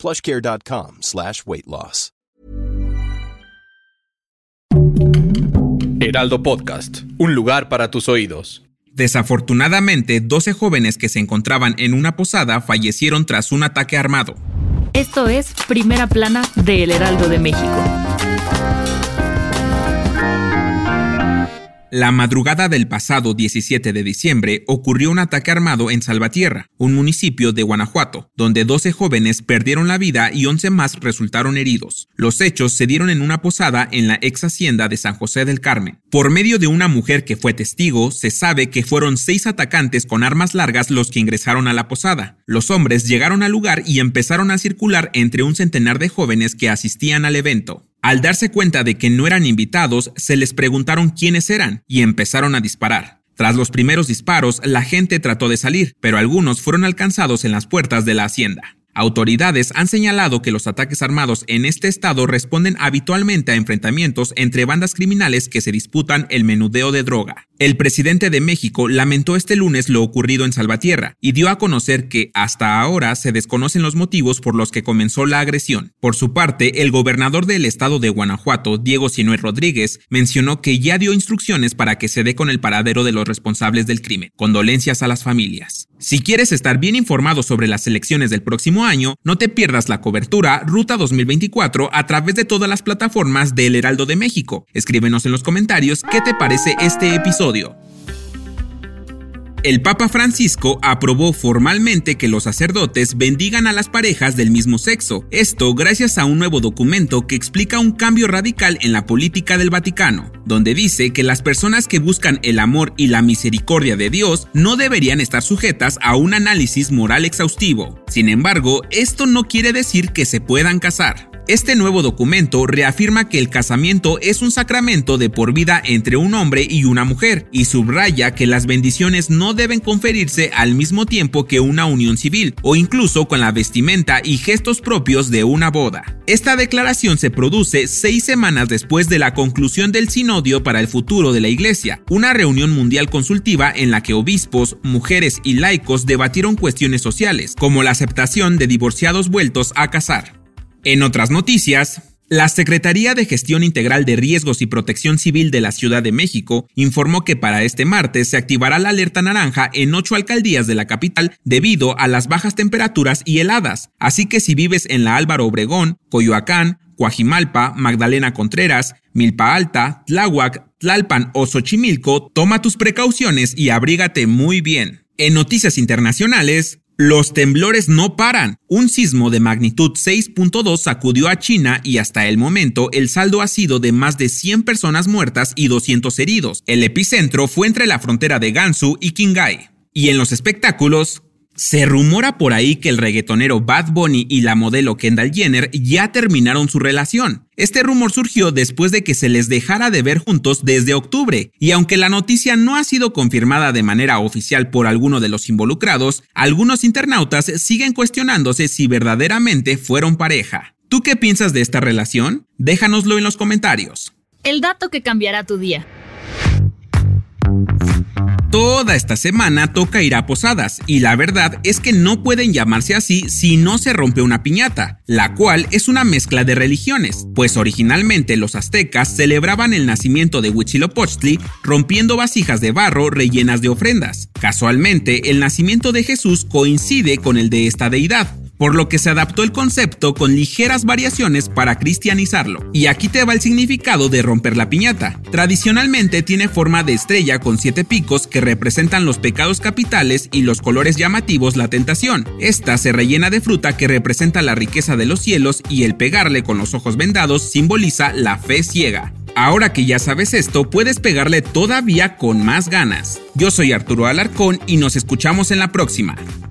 plushcare.com slash weight loss. Heraldo Podcast, un lugar para tus oídos. Desafortunadamente, 12 jóvenes que se encontraban en una posada fallecieron tras un ataque armado. Esto es Primera Plana de El Heraldo de México. La madrugada del pasado 17 de diciembre ocurrió un ataque armado en Salvatierra, un municipio de Guanajuato, donde 12 jóvenes perdieron la vida y 11 más resultaron heridos. Los hechos se dieron en una posada en la ex hacienda de San José del Carmen. Por medio de una mujer que fue testigo, se sabe que fueron seis atacantes con armas largas los que ingresaron a la posada. Los hombres llegaron al lugar y empezaron a circular entre un centenar de jóvenes que asistían al evento. Al darse cuenta de que no eran invitados, se les preguntaron quiénes eran y empezaron a disparar. Tras los primeros disparos, la gente trató de salir, pero algunos fueron alcanzados en las puertas de la hacienda. Autoridades han señalado que los ataques armados en este estado responden habitualmente a enfrentamientos entre bandas criminales que se disputan el menudeo de droga. El presidente de México lamentó este lunes lo ocurrido en Salvatierra y dio a conocer que hasta ahora se desconocen los motivos por los que comenzó la agresión. Por su parte, el gobernador del estado de Guanajuato, Diego Sinue Rodríguez, mencionó que ya dio instrucciones para que se dé con el paradero de los responsables del crimen. Condolencias a las familias. Si quieres estar bien informado sobre las elecciones del próximo año, no te pierdas la cobertura Ruta 2024 a través de todas las plataformas del Heraldo de México. Escríbenos en los comentarios qué te parece este El Papa Francisco aprobó formalmente que los sacerdotes bendigan a las parejas del mismo sexo, esto gracias a un nuevo documento que explica un cambio radical en la política del Vaticano, donde dice que las personas que buscan el amor y la misericordia de Dios no deberían estar sujetas a un análisis moral exhaustivo. Sin embargo, esto no quiere decir que se puedan casar. Este nuevo documento reafirma que el casamiento es un sacramento de por vida entre un hombre y una mujer y subraya que las bendiciones no deben conferirse al mismo tiempo que una unión civil o incluso con la vestimenta y gestos propios de una boda. Esta declaración se produce seis semanas después de la conclusión del Sinodio para el Futuro de la Iglesia, una reunión mundial consultiva en la que obispos, mujeres y laicos debatieron cuestiones sociales, como la aceptación de divorciados vueltos a casar. En otras noticias, la Secretaría de Gestión Integral de Riesgos y Protección Civil de la Ciudad de México informó que para este martes se activará la alerta naranja en ocho alcaldías de la capital debido a las bajas temperaturas y heladas. Así que si vives en la Álvaro Obregón, Coyoacán, Coajimalpa, Magdalena Contreras, Milpa Alta, Tláhuac, Tlalpan o Xochimilco, toma tus precauciones y abrígate muy bien. En noticias internacionales, los temblores no paran. Un sismo de magnitud 6.2 sacudió a China y hasta el momento el saldo ha sido de más de 100 personas muertas y 200 heridos. El epicentro fue entre la frontera de Gansu y Qinghai. Y en los espectáculos, se rumora por ahí que el reggaetonero Bad Bunny y la modelo Kendall Jenner ya terminaron su relación. Este rumor surgió después de que se les dejara de ver juntos desde octubre, y aunque la noticia no ha sido confirmada de manera oficial por alguno de los involucrados, algunos internautas siguen cuestionándose si verdaderamente fueron pareja. ¿Tú qué piensas de esta relación? Déjanoslo en los comentarios. El dato que cambiará tu día. Toda esta semana toca ir a posadas y la verdad es que no pueden llamarse así si no se rompe una piñata, la cual es una mezcla de religiones, pues originalmente los aztecas celebraban el nacimiento de Huitzilopochtli rompiendo vasijas de barro rellenas de ofrendas. Casualmente, el nacimiento de Jesús coincide con el de esta deidad, por lo que se adaptó el concepto con ligeras variaciones para cristianizarlo. Y aquí te va el significado de romper la piñata. Tradicionalmente tiene forma de estrella con siete picos que representan los pecados capitales y los colores llamativos la tentación. Esta se rellena de fruta que representa la riqueza de los cielos y el pegarle con los ojos vendados simboliza la fe ciega. Ahora que ya sabes esto, puedes pegarle todavía con más ganas. Yo soy Arturo Alarcón y nos escuchamos en la próxima.